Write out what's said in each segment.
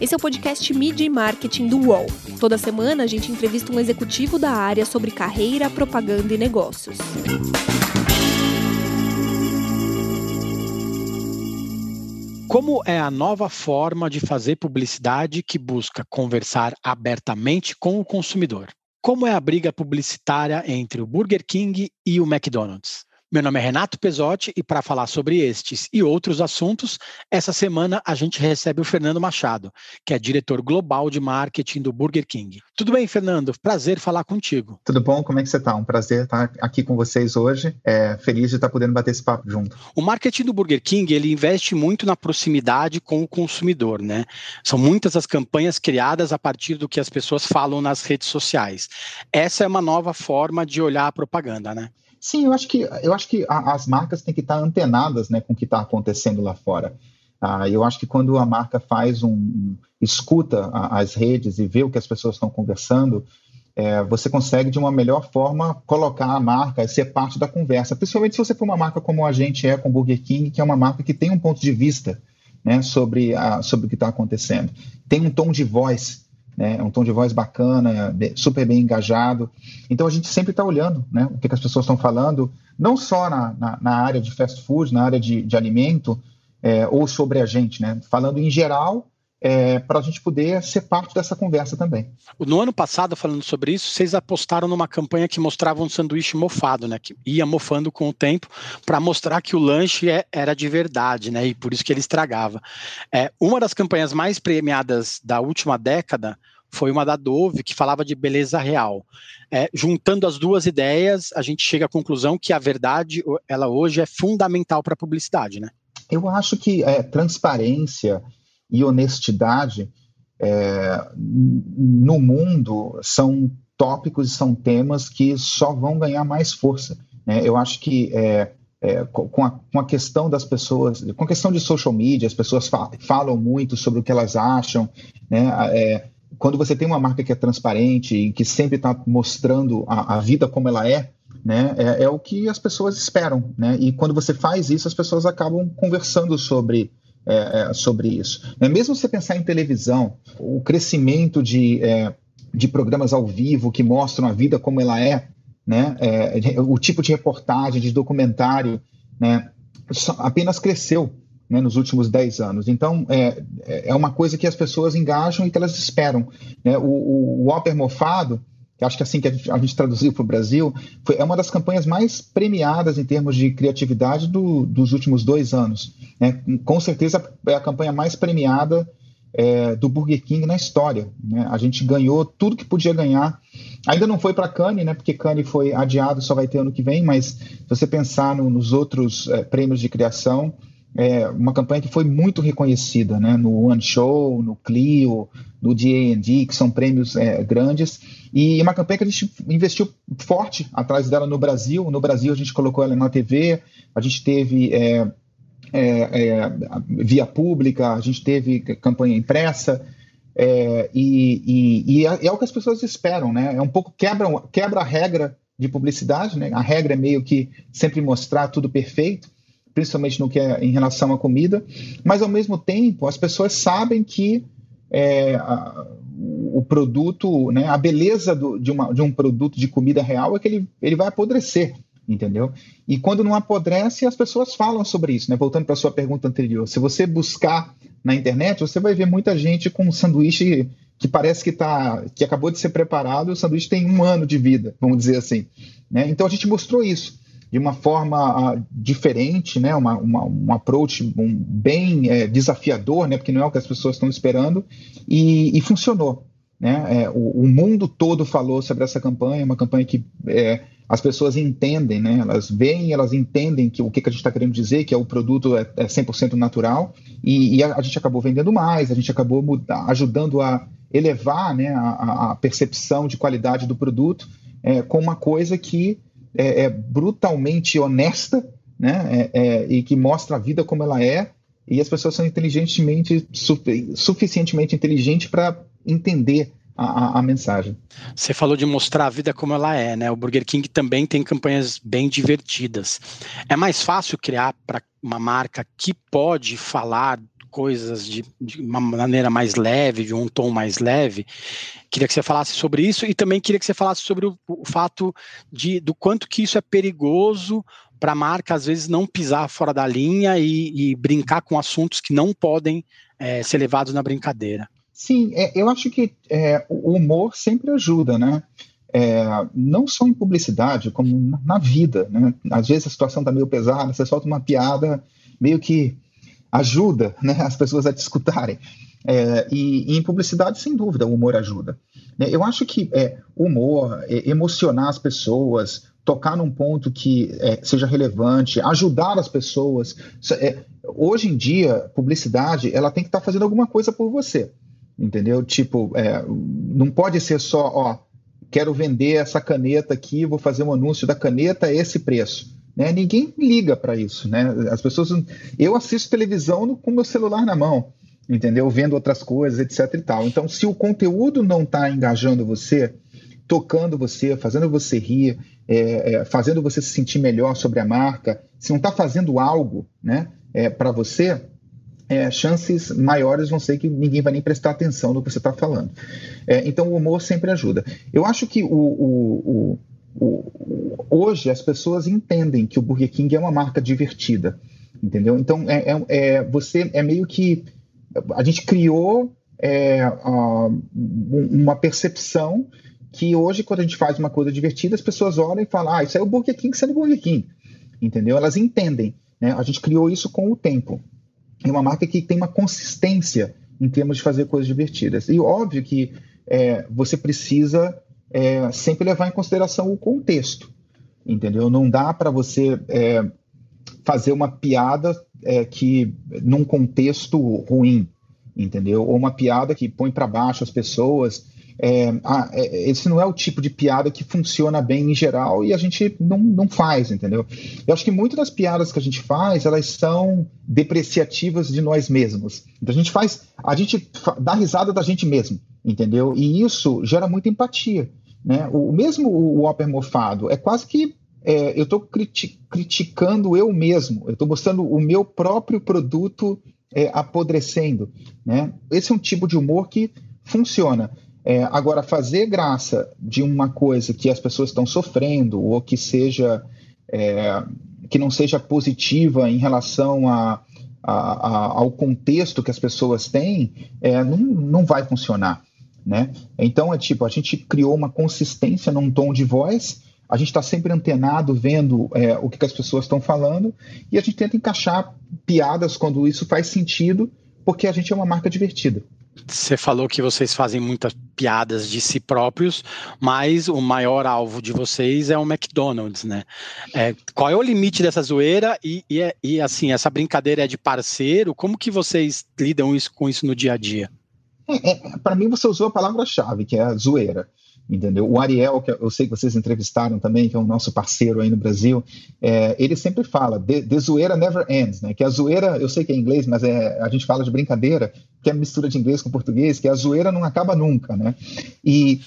Esse é o podcast Media e Marketing do UOL. Toda semana a gente entrevista um executivo da área sobre carreira, propaganda e negócios. Como é a nova forma de fazer publicidade que busca conversar abertamente com o consumidor? Como é a briga publicitária entre o Burger King e o McDonald's? Meu nome é Renato Pesotti e para falar sobre estes e outros assuntos, essa semana a gente recebe o Fernando Machado, que é diretor global de marketing do Burger King. Tudo bem, Fernando? Prazer falar contigo. Tudo bom? Como é que você está? Um prazer estar aqui com vocês hoje. É, feliz de estar podendo bater esse papo junto. O marketing do Burger King ele investe muito na proximidade com o consumidor, né? São muitas as campanhas criadas a partir do que as pessoas falam nas redes sociais. Essa é uma nova forma de olhar a propaganda, né? Sim, eu acho que, eu acho que a, as marcas têm que estar antenadas né, com o que está acontecendo lá fora. Ah, eu acho que quando a marca faz um, um escuta a, as redes e vê o que as pessoas estão conversando, é, você consegue de uma melhor forma colocar a marca, ser parte da conversa. Principalmente se você for uma marca como a gente é com Burger King, que é uma marca que tem um ponto de vista né, sobre, a, sobre o que está acontecendo. Tem um tom de voz né? É um tom de voz bacana, super bem engajado. Então a gente sempre está olhando né, o que, que, as pessoas estão falando, não só na, na, na, área de fast food, na área de, de alimento, é, ou sobre a gente, né? Falando em geral é, para a gente poder ser parte dessa conversa também. No ano passado, falando sobre isso, vocês apostaram numa campanha que mostrava um sanduíche mofado, né? Que ia mofando com o tempo para mostrar que o lanche é, era de verdade, né? E por isso que ele estragava. É, uma das campanhas mais premiadas da última década foi uma da Dove que falava de beleza real. É, juntando as duas ideias, a gente chega à conclusão que a verdade, ela hoje é fundamental para a publicidade, né? Eu acho que é, transparência e honestidade é, no mundo são tópicos e são temas que só vão ganhar mais força. Né? Eu acho que é, é, com, a, com, a, questão das pessoas, com a questão de social media, as pessoas fa falam muito sobre o que elas acham. Né? É, quando você tem uma marca que é transparente e que sempre está mostrando a, a, vida como ela é, né, é, é, o que as pessoas esperam. Né? E quando você faz isso, as pessoas acabam conversando sobre é, é, sobre isso. É, mesmo você pensar em televisão, o crescimento de, é, de programas ao vivo que mostram a vida como ela é, né, é, o tipo de reportagem, de documentário, né, apenas cresceu né, nos últimos 10 anos. Então, é, é uma coisa que as pessoas engajam e que elas esperam. Né? O, o, o Mofado, que acho que assim que a gente, a gente traduziu para o Brasil, foi, é uma das campanhas mais premiadas em termos de criatividade do, dos últimos dois anos. Né? Com certeza é a campanha mais premiada é, do Burger King na história. Né? A gente ganhou tudo que podia ganhar. Ainda não foi para Cannes, né? porque Cannes foi adiado, só vai ter ano que vem, mas se você pensar no, nos outros é, prêmios de criação, é uma campanha que foi muito reconhecida, né? No One Show, no Clio, no D&D, que são prêmios é, grandes, e uma campanha que a gente investiu forte atrás dela no Brasil. No Brasil a gente colocou ela na TV, a gente teve é, é, é, via pública, a gente teve campanha impressa, é, e, e, e, é, é o que as pessoas esperam, né? É um pouco quebra, quebra a regra de publicidade, né? A regra é meio que sempre mostrar tudo perfeito principalmente no que é em relação à comida, mas ao mesmo tempo as pessoas sabem que é, a, o produto, né, a beleza do, de, uma, de um produto de comida real é que ele, ele vai apodrecer, entendeu? E quando não apodrece, as pessoas falam sobre isso, né? Voltando para a sua pergunta anterior, se você buscar na internet, você vai ver muita gente com um sanduíche que parece que tá, que acabou de ser preparado, o sanduíche tem um ano de vida, vamos dizer assim. Né? Então a gente mostrou isso de uma forma uh, diferente, né? uma, uma, um approach um, bem é, desafiador, né? porque não é o que as pessoas estão esperando, e, e funcionou. Né? É, o, o, mundo todo falou sobre essa campanha, uma campanha que é, as pessoas entendem, né? elas veem, elas entendem que o que, que a gente está querendo dizer, que é o produto é, é 100% natural, e, e a, a, gente acabou vendendo mais, a gente acabou ajudando a elevar né, a, a percepção de qualidade do produto é, com uma coisa que é, é brutalmente honesta, né? É, é, e que mostra a vida como ela é, e as pessoas são inteligentemente, suficientemente inteligentes para entender a, a, a, mensagem. Você falou de mostrar a vida como ela é, né? O Burger King também tem campanhas bem divertidas. É mais fácil criar para uma marca que pode falar coisas de, de, uma maneira mais leve, de um tom mais leve. Queria que você falasse sobre isso e também queria que você falasse sobre o, o fato de, do quanto que isso é perigoso para a marca, às vezes, não pisar fora da linha e, e brincar com assuntos que não podem é, ser levados na brincadeira. Sim, é, eu acho que é, o humor sempre ajuda, né? É, não só em publicidade, como na vida, né? Às vezes a situação está meio pesada, você solta uma piada, meio que ajuda né, as pessoas a te escutarem. É, e, e, em publicidade, sem dúvida, o humor ajuda. Né? Eu acho que é, humor, é, emocionar as pessoas, tocar num ponto que é, seja relevante, ajudar as pessoas. É, hoje em dia, publicidade, ela tem que estar tá fazendo alguma coisa por você, entendeu? Tipo, é, não pode ser só, ó, quero vender essa caneta aqui, vou fazer um anúncio da caneta a esse preço. Né? Ninguém liga para isso, né? As pessoas, eu assisto televisão no, com meu celular na mão, entendeu? Vendo outras coisas, etc. e tal. Então, se o conteúdo não está engajando você, tocando você, fazendo você rir, é, é, fazendo você se sentir melhor sobre a marca, se não está fazendo algo né, é, para você, é, chances maiores vão ser que ninguém vai nem prestar atenção no que você está falando. É, então o humor sempre ajuda. Eu acho que o, o, o, hoje as pessoas entendem que o Burger King é uma marca divertida, entendeu? Então é, é, é você é meio que a gente criou uma percepção que hoje, quando a gente faz uma coisa divertida, as pessoas olham e falam, ah, isso é o Burger King sendo Burger King, entendeu? Elas entendem, né? A gente criou isso com o tempo. É uma marca que tem uma consistência em termos de fazer coisas divertidas. E óbvio que é, você precisa é, sempre levar em consideração o contexto, entendeu? Não dá para você é, fazer uma piada é, que num contexto ruim, entendeu? Ou uma piada que põe para baixo as pessoas ah, esse não é o tipo de piada que funciona bem em geral e a gente não, não faz, entendeu? Eu acho que muitas das piadas que a gente faz, elas são depreciativas de nós mesmos. Então a gente faz, a gente dá risada da gente mesmo, entendeu? E isso gera muita empatia, né? O mesmo o Whopper mofado é quase que é, eu estou criti criticando eu mesmo, eu estou mostrando o meu próprio produto é, apodrecendo, né? Esse é um tipo de humor que funciona. É, agora, fazer graça de uma coisa que as pessoas estão sofrendo ou que seja é, que não seja positiva em relação a, a, a, ao contexto que as pessoas têm, é, não, não vai funcionar. Né? Então, é tipo, a gente criou uma consistência num tom de voz, a gente está sempre antenado, vendo é, o que, que as pessoas estão falando, e a gente tenta encaixar piadas quando isso faz sentido, porque a gente é uma marca divertida. Você falou que vocês fazem muitas piadas de si próprios, mas o maior alvo de vocês é o McDonald's, né? É, qual é o limite dessa zoeira e, e, é, e, assim, essa brincadeira é de parceiro? Como que vocês lidam isso, com isso no dia a dia? É, Para mim, você usou a palavra-chave, que é a zoeira entendeu? O Ariel, que eu sei que vocês entrevistaram também, que é o nosso parceiro aí no Brasil, é, ele sempre fala, the, the zoeira never ends, né? Que a zoeira, eu sei que é inglês, mas é, a gente fala de brincadeira, que é mistura de inglês com português, que a zoeira não acaba nunca, né? E,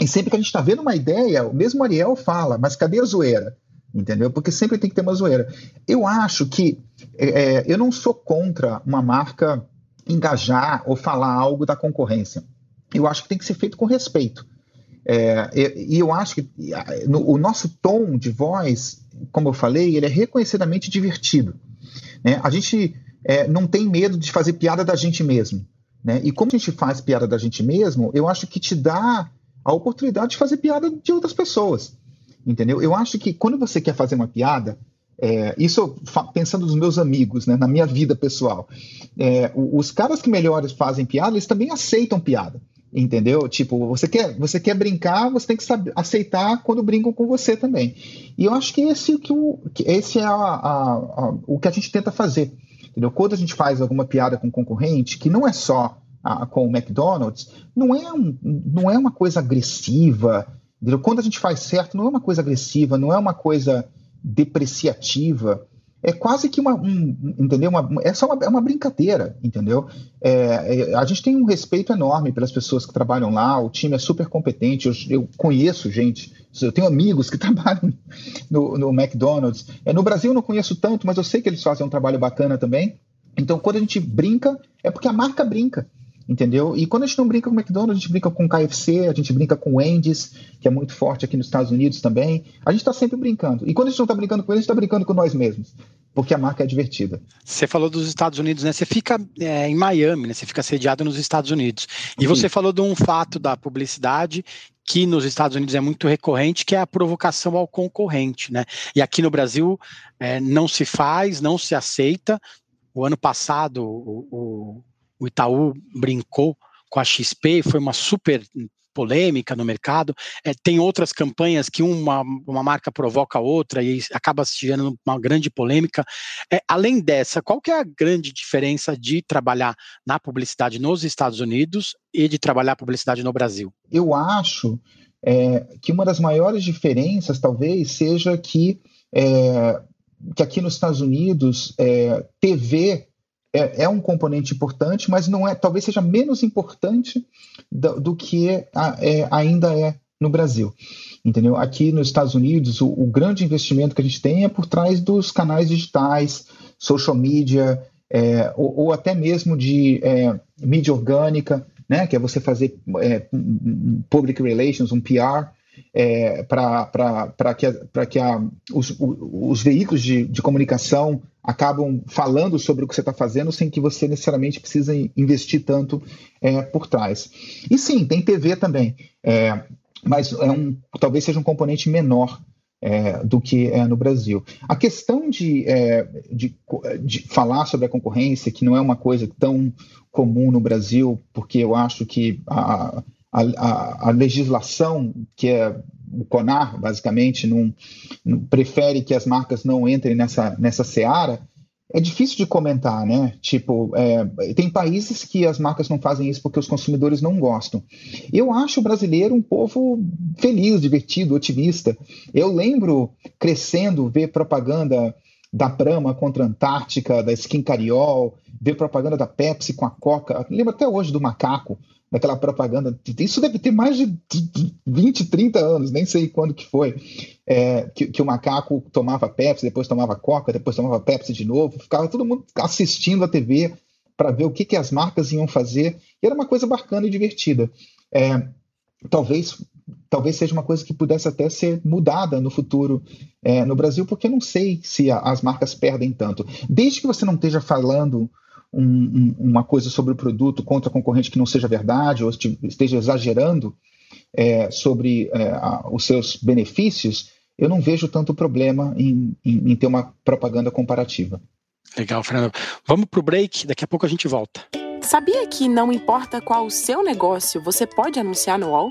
e sempre que a gente está vendo uma ideia, o mesmo Ariel fala, mas cadê a zoeira? Entendeu? Porque sempre tem que ter uma zoeira. Eu acho que é, é eu não sou contra uma marca engajar ou falar algo da concorrência. Eu acho que tem que ser feito com respeito. É, e, eu acho que no, o nosso tom de voz, como eu falei, ele é reconhecidamente divertido. Né? A gente é, não tem medo de fazer piada da gente mesmo. Né? E como a gente faz piada da gente mesmo, eu acho que te dá a oportunidade de fazer piada de outras pessoas. Entendeu? Eu acho que quando você quer fazer uma piada, é, isso pensando nos meus amigos, né, na minha vida pessoal, é, os caras que melhores fazem piada, eles também aceitam piada. Entendeu? Tipo, você quer, você quer brincar, você tem que saber, aceitar quando brincam com você também. E eu acho que esse, que o, que esse é a, a, a, o que a gente tenta fazer. Entendeu? Quando a gente faz alguma piada com concorrente, que não é só com o McDonald's, não é, um, não é uma coisa agressiva. Entendeu? Quando a gente faz certo, não é uma coisa agressiva, não é uma coisa depreciativa é quase que uma, um, entendeu? Uma, é só uma, é uma brincadeira, entendeu? É, é, a gente tem um respeito enorme pelas pessoas que trabalham lá, o time é super competente, eu, eu conheço gente, eu tenho amigos que trabalham no, no McDonald's. É, no Brasil eu não conheço tanto, mas eu sei que eles fazem um trabalho bacana também. Então, quando a gente brinca, é porque a marca brinca entendeu? E quando a gente não brinca com o McDonald's, a gente brinca com o KFC, a gente brinca com o Wendy's, que é muito forte aqui nos Estados Unidos também. A gente está sempre brincando. E quando a gente não está brincando com eles, a gente está brincando com nós mesmos, porque a marca é divertida. Você falou dos Estados Unidos, né? Você fica é, em Miami, né? Você fica sediado nos Estados Unidos. E Sim. você falou de um fato da publicidade que nos Estados Unidos é muito recorrente, que é a provocação ao concorrente, né? E aqui no Brasil é, não se faz, não se aceita. O ano passado, o, o o Itaú brincou com a XP, foi uma super polêmica no mercado. É, tem outras campanhas que uma, uma marca provoca outra e acaba se gerando uma grande polêmica. É, além dessa, qual que é a grande diferença de trabalhar na publicidade nos Estados Unidos e de trabalhar publicidade no Brasil? Eu acho é, que uma das maiores diferenças, talvez, seja que, é, que aqui nos Estados Unidos, é, TV é, é, um componente importante, mas não é, talvez seja menos importante do, do que a, é, ainda é no Brasil. Entendeu? Aqui nos Estados Unidos, o, o, grande investimento que a gente tem é por trás dos canais digitais, social media, é, ou, ou, até mesmo de é, mídia orgânica, né? que é você fazer é, public relations, um PR, é, para que, pra que a, os, os veículos de, de comunicação acabam falando sobre o que você está fazendo sem que você necessariamente precisa investir tanto é, por trás. E sim, tem TV também, é, mas é um, talvez seja um componente menor é, do que é no Brasil. A questão de, é, de, de, falar sobre a concorrência, que não é uma coisa tão comum no Brasil, porque eu acho que a, a, a legislação, que é o CONAR, basicamente, não, não, prefere que as marcas não entrem nessa, nessa seara, é difícil de comentar, né? Tipo, é, tem países que as marcas não fazem isso porque os consumidores não gostam. Eu acho o brasileiro um povo feliz, divertido, otimista. Eu lembro crescendo ver propaganda da Brahma contra a Antártica, da Skin Cariol, ver propaganda da Pepsi com a Coca. lembro até hoje do macaco, daquela propaganda. Isso deve ter mais de 20, 30 anos, nem sei quando que foi. É, que, que, o macaco tomava Pepsi, depois tomava Coca, depois tomava Pepsi de novo. Ficava todo mundo assistindo a TV para ver o que, que as marcas iam fazer. E era uma coisa bacana e divertida. É, talvez talvez seja uma coisa que pudesse até ser mudada no futuro é, no Brasil, porque eu não sei se a, as marcas perdem tanto. Desde que você não esteja falando um, um, uma coisa sobre o produto contra a concorrente que não seja verdade, ou esteja exagerando é, sobre é, a, os seus benefícios, eu não vejo tanto problema em, em, em ter uma propaganda comparativa. Legal, Fernando. Vamos para o break, daqui a pouco a gente volta. Sabia que não importa qual o seu negócio, você pode anunciar no UOL?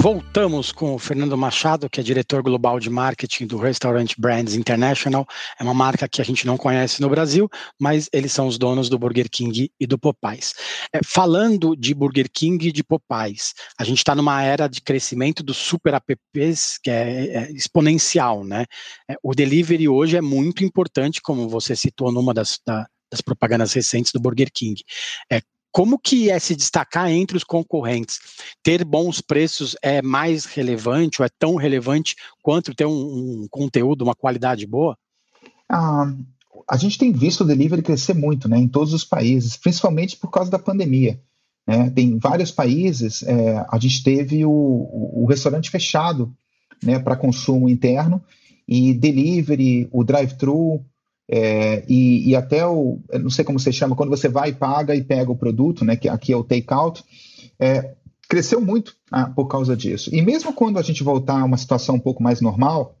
Voltamos com o Fernando Machado, que é diretor global de marketing do Restaurant Brands International. É uma marca que a gente não conhece no Brasil, mas eles são os donos do Burger King e do Popeyes. É, falando de Burger King e de Popeyes, a gente está numa era de crescimento dos super apps que é, é exponencial, né? É, o delivery hoje é muito importante, como você citou numa das, da, das propagandas recentes do Burger King. É, como que é se destacar entre os concorrentes? Ter bons preços é mais relevante ou é tão relevante quanto ter um, um conteúdo, uma qualidade boa? Ah, a gente tem visto o delivery crescer muito né, em todos os países, principalmente por causa da pandemia. Né? Tem vários países, é, a gente teve o, o, restaurante fechado né, para consumo interno e delivery, o drive-thru, é, e, e, até o, não sei como você chama, quando você vai, paga e pega o produto, né, que aqui é o take-out, é, cresceu muito ah, por causa disso. E mesmo quando a gente voltar a uma situação um pouco mais normal,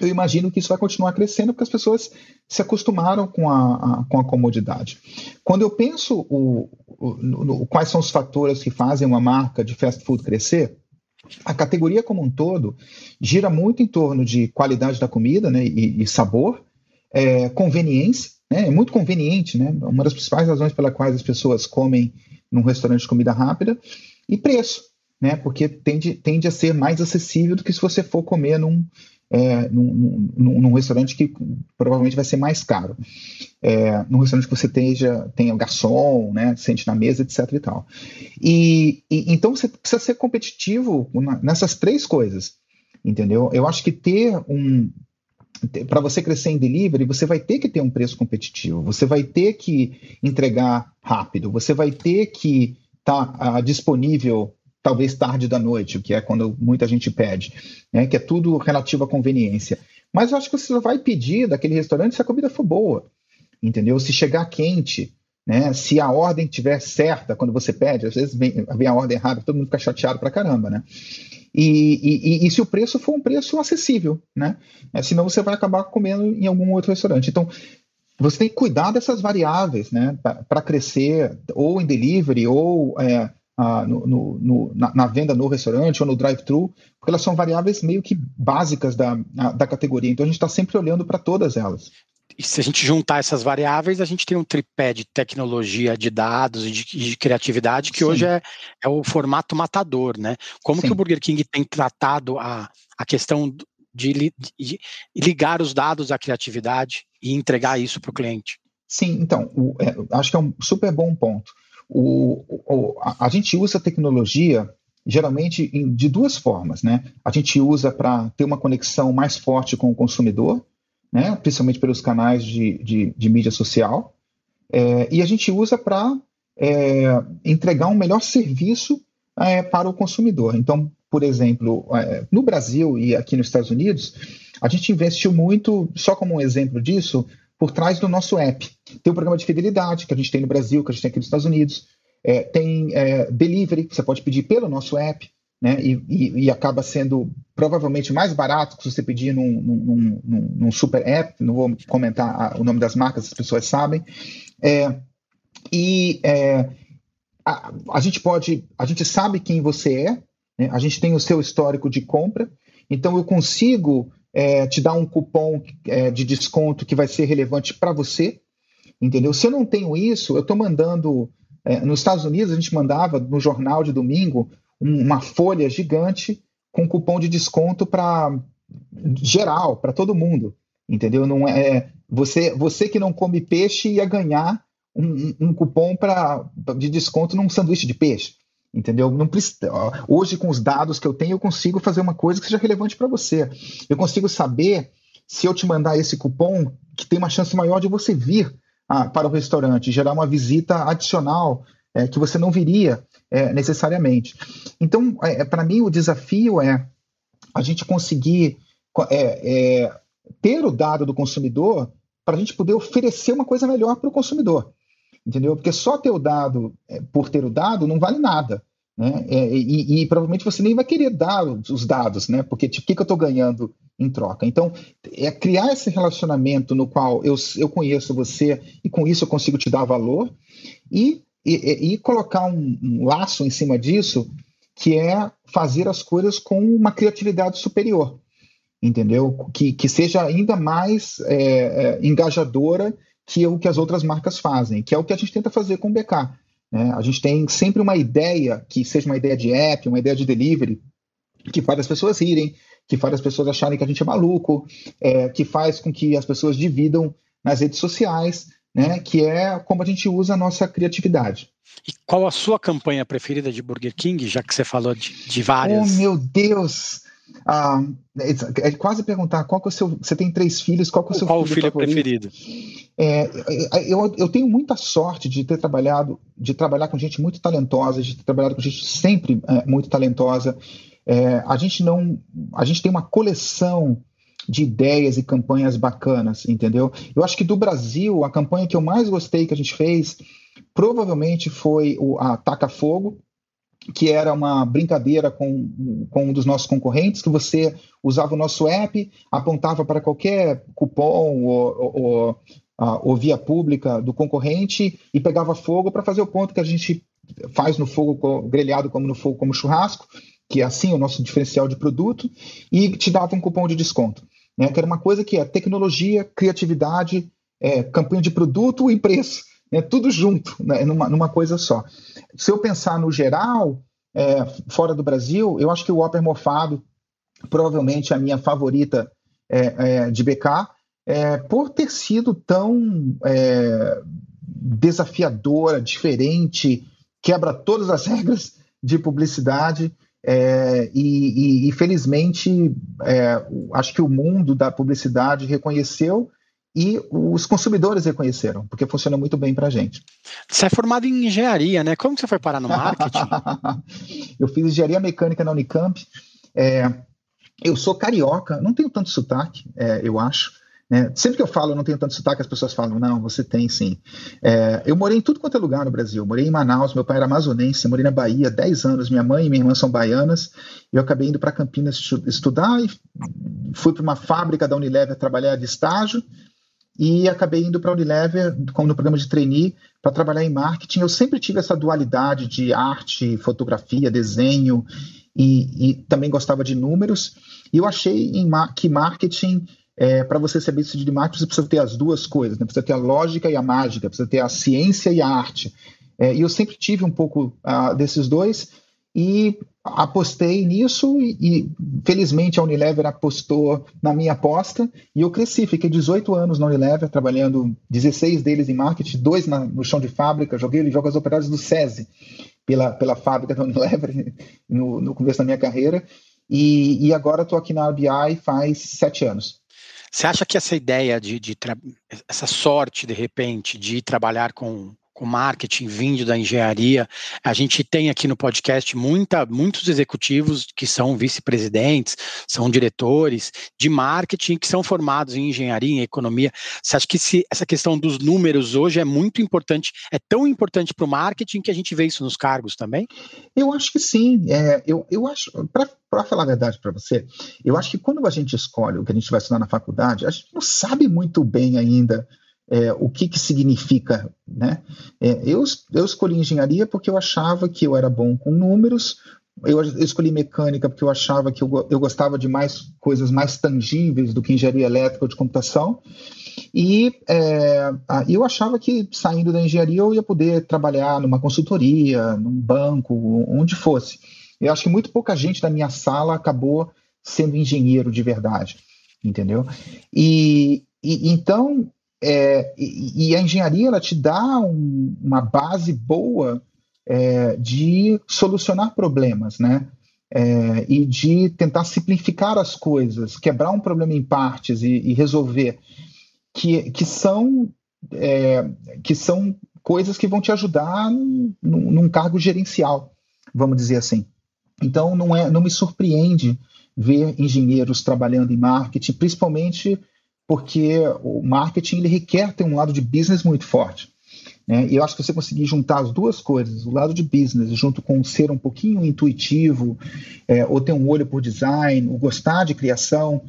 eu imagino que isso vai continuar crescendo porque as pessoas se acostumaram com a, a com a comodidade. Quando eu penso o, o, no, quais são os fatores que fazem uma marca de fast food crescer, a categoria como um todo gira muito em torno de qualidade da comida né, e, e sabor, é, conveniência, né? É muito conveniente, né? Uma das principais razões pela quais as pessoas comem num restaurante de comida rápida e preço, né? Porque tende, tende a ser mais acessível do que se você for comer num, é, num, num, num, restaurante que provavelmente vai ser mais caro. É, num restaurante que você tenha, tenha garçom, né, sente na mesa, etc. e tal. E, e então você precisa ser competitivo nessas três coisas, entendeu? Eu acho que ter um para você crescer em delivery, você vai ter que ter um preço competitivo, você vai ter que entregar rápido, você vai ter que estar tá, uh, disponível talvez tarde da noite, o que é quando muita gente pede, né, que é tudo relativo à conveniência. Mas eu acho que você vai pedir daquele restaurante se a comida for boa, entendeu? Se chegar quente, né? Se a ordem estiver certa quando você pede, às vezes vem, vem, a ordem errada, todo mundo fica chateado pra caramba, né? E, e, e, se o preço for um preço acessível, né? É, senão você vai acabar comendo em algum outro restaurante. Então, você tem que cuidar dessas variáveis, né? Para crescer, ou em delivery, ou é, ah, no, no, no, na, na, venda no restaurante ou no drive-thru, porque elas são variáveis meio que básicas da, da categoria. Então, a gente está sempre olhando para todas elas se a gente juntar essas variáveis, a gente tem um tripé de tecnologia de dados e de, de criatividade que Sim. hoje é, é, o formato matador, né? Como Sim. que o Burger King tem tratado a, a questão de, de ligar os dados à criatividade e entregar isso para o cliente? Sim, então, o, é, acho que é um super bom ponto. O, o, a, a gente usa tecnologia geralmente em, de duas formas, né? A gente usa para ter uma conexão mais forte com o consumidor, né, principalmente pelos canais de, de, de mídia social, é, e a gente usa para é, entregar um melhor serviço é, para o consumidor. Então, por exemplo, é, no Brasil e aqui nos Estados Unidos, a gente investiu muito, só como um exemplo disso, por trás do nosso app. Tem um programa de fidelidade que a gente tem no Brasil, que a gente tem aqui nos Estados Unidos. É, tem é, delivery, que você pode pedir pelo nosso app né? E, e, e, acaba sendo provavelmente mais barato que você pedir num, num, num, num super app. Não vou comentar a, o nome das marcas, as pessoas sabem. É, e é, a, a, gente pode, a gente sabe quem você é, né? a gente tem o seu histórico de compra, então eu consigo é, te dar um cupom é, de desconto que vai ser relevante para você, entendeu? Se eu não tenho isso, eu estou mandando. É, nos Estados Unidos, a gente mandava no jornal de domingo uma folha gigante com cupom de desconto para geral, para todo mundo, entendeu? Não é, é você você que não come peixe ia ganhar um, um cupom para de desconto num sanduíche de peixe, entendeu? Não precisa, hoje com os dados que eu tenho eu consigo fazer uma coisa que seja relevante para você. Eu consigo saber se eu te mandar esse cupom que tem uma chance maior de você vir ah, para o restaurante, gerar uma visita adicional é, que você não viria é, necessariamente. Então, é, é para mim, o desafio é a gente conseguir é, ter o dado do consumidor para a gente poder oferecer uma coisa melhor para o consumidor. Entendeu? Porque só ter o dado por ter o dado não vale nada. Né? E, e, provavelmente você nem vai querer dar os dados, né? Porque tipo, o que, que eu estou ganhando em troca? Então, é criar esse relacionamento no qual eu, eu conheço você e com isso eu consigo te dar valor e e, e, colocar um, um, laço em cima disso, que é fazer as coisas com uma criatividade superior, entendeu? Que, que seja ainda mais é, é, engajadora que o que as outras marcas fazem, que é o que a gente tenta fazer com o BK. Né? A gente tem sempre uma ideia que seja uma ideia de app, uma ideia de delivery, que faz as pessoas rirem, que faz as pessoas acharem que a gente é maluco, é, que faz com que as pessoas dividam nas redes sociais, né, que é como a gente usa a nossa criatividade. E qual a sua campanha preferida de Burger King, já que você falou de, de várias? Oh, meu Deus! Ah, é, é, quase perguntar qual que é o seu. Você tem três filhos, qual que é o seu qual filho, filho preferido? É, é, eu, eu tenho muita sorte de ter trabalhado, de trabalhar com gente muito talentosa, de ter trabalhado com gente sempre é, muito talentosa. É, a gente não, a gente tem uma coleção de ideias e campanhas bacanas, entendeu? Eu acho que do Brasil, a campanha que eu mais gostei que a gente fez provavelmente foi o a Taca Fogo, que era uma brincadeira com, com um dos nossos concorrentes, que você usava o nosso app, apontava para qualquer cupom ou, ou, ou via pública do concorrente e pegava fogo para fazer o ponto que a gente faz no fogo grelhado como no fogo como churrasco, que é assim o nosso diferencial de produto, e te dava um cupom de desconto né? que era uma coisa que é tecnologia, criatividade é, campanha de produto e preço, né, tudo junto, né, numa, numa coisa só. Se eu pensar no geral, é, fora do Brasil, eu acho que o Whopper mofado provavelmente a minha favorita é, é, de BK, é, por ter sido tão é, desafiadora, diferente, quebra todas as regras de publicidade. É, e, e, e, felizmente, é, acho que o mundo da publicidade reconheceu e os consumidores reconheceram, porque funciona muito bem para a gente. Você é formado em engenharia, né? Como você foi parar no marketing? eu fiz engenharia mecânica na Unicamp. É, eu sou carioca, não tenho tanto sotaque, é, eu acho. Né? Sempre que eu falo eu não tenho tanto sotaque, as pessoas falam, não, você tem sim. É, eu morei em tudo quanto é lugar no Brasil. Morei em Manaus, meu pai era amazonense, morei na Bahia 10 anos, minha mãe e minha irmã são baianas. Eu acabei indo para Campinas estudar e fui para uma fábrica da Unilever trabalhar de estágio e acabei indo para a Unilever, como no programa de trainee, para trabalhar em marketing. Eu sempre tive essa dualidade de arte, fotografia, desenho e, e também gostava de números. E eu achei que marketing, é, para você saber isso de marketing, você precisa ter as duas coisas, né? precisa ter a lógica e a mágica, precisa ter a ciência e a arte. É, e eu sempre tive um pouco uh, desses dois e apostei nisso e, e, felizmente a Unilever apostou na minha aposta e eu cresci, fiquei 18 anos na Unilever trabalhando 16 deles em marketing, dois na, no chão de fábrica, joguei jogos operários do SESI pela, pela fábrica da Unilever no, no começo da minha carreira. E, e agora estou aqui na RBI faz sete anos. Você acha que essa ideia de, de essa sorte, de repente, de trabalhar com com marketing vindo da engenharia. A gente tem aqui no podcast muita, muitos executivos que são vice-presidentes, são diretores de marketing que são formados em engenharia, em economia. Você acha que se, essa questão dos números hoje é muito importante, é tão importante para o marketing que a gente vê isso nos cargos também? Eu acho que sim. É, eu, eu acho, para falar a verdade para você, eu acho que quando a gente escolhe o que a gente vai estudar na faculdade, a gente não sabe muito bem ainda é, o que, que significa. Né? É, eu, eu escolhi engenharia porque eu achava que eu era bom com números, eu, eu escolhi mecânica porque eu achava que eu, eu gostava de mais coisas mais tangíveis do que engenharia elétrica ou de computação. E é, eu achava que saindo da engenharia eu ia poder trabalhar numa consultoria, num banco, onde fosse. Eu acho que muito pouca gente da minha sala acabou sendo engenheiro de verdade, entendeu? E, e então é, e, e, a engenharia ela te dá um, uma base boa é, de solucionar problemas, né? É, e de tentar simplificar as coisas, quebrar um problema em partes e, e resolver, que, que, são, é, que são coisas que vão te ajudar num, num cargo gerencial, vamos dizer assim. Então, não, é, não me surpreende ver engenheiros trabalhando em marketing, principalmente porque o marketing ele requer ter um lado de business muito forte. Né? E eu acho que você conseguir juntar as duas coisas, o lado de business, junto com ser um pouquinho intuitivo, é, ou ter um olho por design, ou gostar de criação,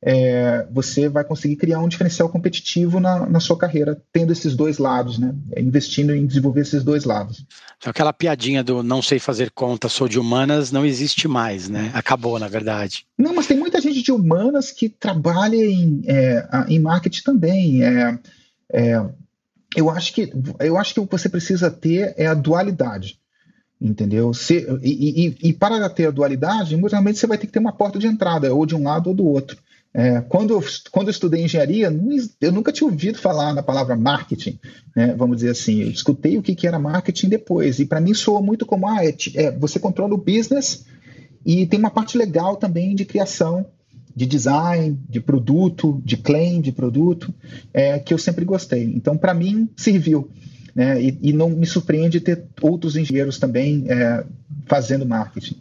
é, você vai conseguir criar um diferencial competitivo na, na sua carreira, tendo esses dois lados, né? Investindo em desenvolver esses dois lados. Então, aquela piadinha do não sei fazer conta, sou de humanas, não existe mais, né? Acabou, na verdade. Não, mas tem muita gente de humanas que trabalha em, é, em marketing também. É, é, eu, acho que, eu acho que o que você precisa ter é a dualidade entendeu? Se, e, e, e, para ter a dualidade, normalmente você vai ter que ter uma porta de entrada, ou de um lado ou do outro. É, quando, eu, quando eu estudei engenharia, eu nunca tinha ouvido falar na palavra marketing, né, vamos dizer assim. Eu escutei o que, que era marketing depois, e para mim soa muito como ah, é, é, você controla o business e tem uma parte legal também de criação, de design, de produto, de claim de produto, é, que eu sempre gostei. Então, para mim, serviu. Né, e, e, não me surpreende ter outros engenheiros também é, fazendo marketing.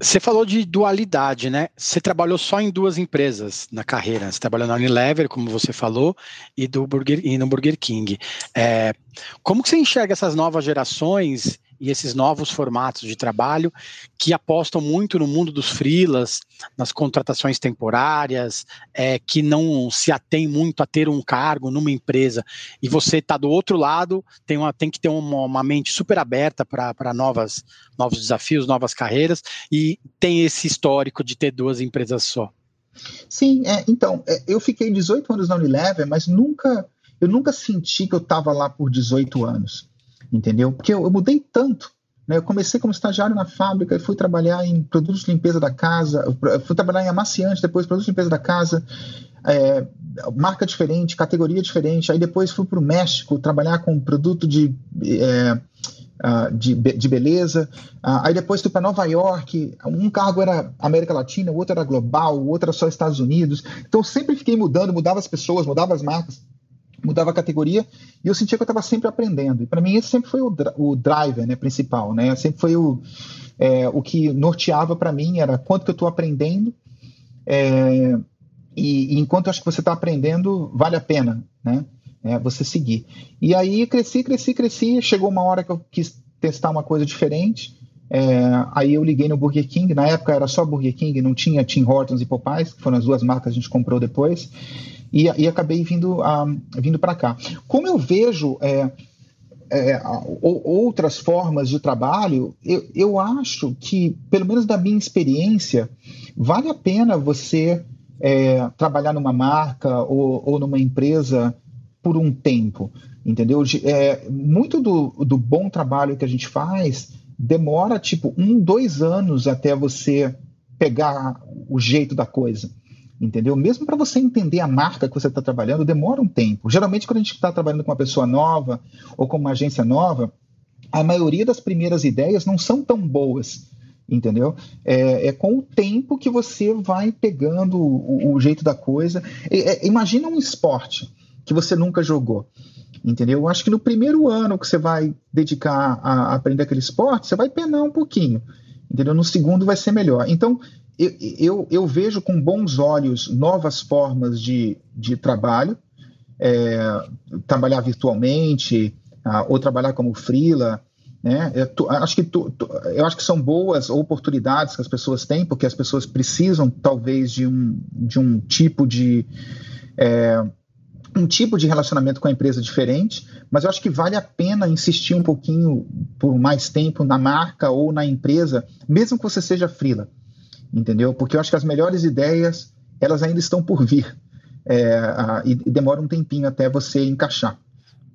Você falou de dualidade, né? Você trabalhou só em duas empresas na carreira. Você trabalhou na Unilever, como você falou, e, do Burger, e no Burger King. É, como que você enxerga essas novas gerações e esses novos formatos de trabalho que apostam muito no mundo dos freelas, nas contratações temporárias, é, que não se atém muito a ter um cargo numa empresa e você está do outro lado, tem, uma, tem que ter uma, uma mente super aberta para novos desafios, novas carreiras e tem esse histórico de ter duas empresas só. Sim, é, então, é, eu fiquei 18 anos na Unilever, mas nunca eu nunca senti que eu estava lá por 18 anos, entendeu? Porque eu, eu mudei tanto. Né? Eu comecei como estagiário na fábrica e fui trabalhar em produtos de limpeza da casa, fui trabalhar em amaciante, depois produtos de limpeza da casa, é, marca diferente, categoria diferente. Aí depois fui para o México trabalhar com produto de. É, Uh, de, de, beleza. Uh, aí depois fui para Nova York. Um cargo era América Latina, o outro era global, o outro era só Estados Unidos. Então sempre fiquei mudando, mudava as pessoas, mudava as marcas, mudava a categoria e eu sentia que eu estava sempre aprendendo. E para mim esse sempre foi o, o driver né, principal, né? Sempre foi o, é, o que norteava para mim era quanto que eu estou aprendendo. É, e, e, enquanto eu acho que você está aprendendo, vale a pena, né? É, você seguir. E aí cresci, cresci, cresci. Chegou uma hora que eu quis testar uma coisa diferente. É, aí eu liguei no Burger King. Na época era só Burger King, não tinha Tim Hortons e Popeyes, que foram as duas marcas que a gente comprou depois. E, e acabei vindo, vindo para cá. Como eu vejo é, é, outras formas de trabalho, eu, eu acho que, pelo menos da minha experiência, vale a pena você é, trabalhar numa marca ou, ou numa empresa por um tempo, entendeu? É, muito do, do bom trabalho que a gente faz demora tipo um, dois anos até você pegar o jeito da coisa, entendeu? Mesmo para você entender a marca que você está trabalhando, demora um tempo. Geralmente, quando a gente está trabalhando com uma pessoa nova ou com uma agência nova, a maioria das primeiras ideias não são tão boas entendeu? É, é, com o tempo que você vai pegando o, o jeito da coisa. É, é, imagina um esporte que você nunca jogou, entendeu? Eu acho que no primeiro ano que você vai dedicar a, aprender aquele esporte, você vai penar um pouquinho, entendeu? No segundo vai ser melhor. Então, eu, eu, eu vejo com bons olhos novas formas de, de trabalho, é, trabalhar virtualmente, ah, ou trabalhar como freela, né? Eu, tu, acho que tu, tu, eu acho que são boas oportunidades que as pessoas têm, porque as pessoas precisam talvez de um, de um tipo de é, um tipo de relacionamento com a empresa diferente, mas eu acho que vale a pena insistir um pouquinho por mais tempo na marca ou na empresa, mesmo que você seja freela, entendeu? Porque eu acho que as melhores ideias elas ainda estão por vir é, a, e, demora um tempinho até você encaixar.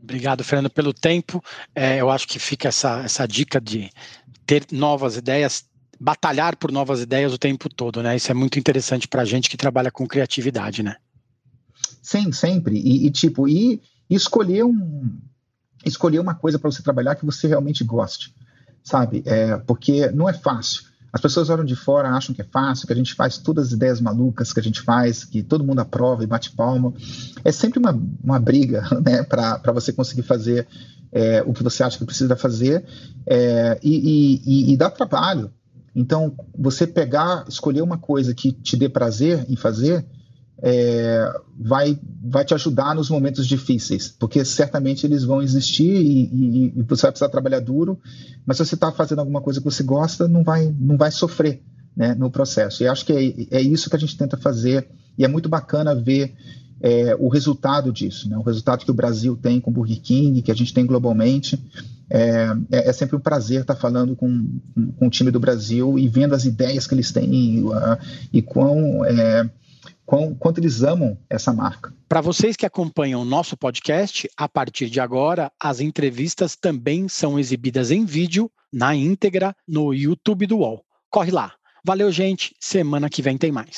Obrigado, Fernando, pelo tempo. É, eu acho que fica essa, essa dica de ter novas ideias, batalhar por novas ideias o tempo todo, né? Isso é muito interessante para a gente que trabalha com criatividade, né? Sim, sempre. E, e tipo, e escolher um escolher uma coisa para você trabalhar que você realmente goste, sabe? É, porque não é fácil. As pessoas olham de fora, acham que é fácil, que a gente faz todas as ideias malucas que a gente faz, que todo mundo aprova e bate palma. É sempre uma, uma briga né, para você conseguir fazer é, o que você acha que precisa fazer é, e, e, e dá trabalho. Então, você pegar, escolher uma coisa que te dê prazer em fazer, é, vai, vai te ajudar nos momentos difíceis, porque certamente eles vão existir e, e, e você vai precisar trabalhar duro, mas se você está fazendo alguma coisa que você gosta, não vai, não vai sofrer né, no processo. E acho que é, é isso que a gente tenta fazer, e é muito bacana ver é, o resultado disso, né, o resultado que o Brasil tem com o Burger King, que a gente tem globalmente. É, é, é sempre um prazer estar falando com, com, o time do Brasil e vendo as ideias que eles têm e, e quão é, quão, quanto eles amam essa marca. Para vocês que acompanham o nosso podcast, a partir de agora, as entrevistas também são exibidas em vídeo, na íntegra, no YouTube do UOL. Corre lá. Valeu, gente. Semana que vem tem mais.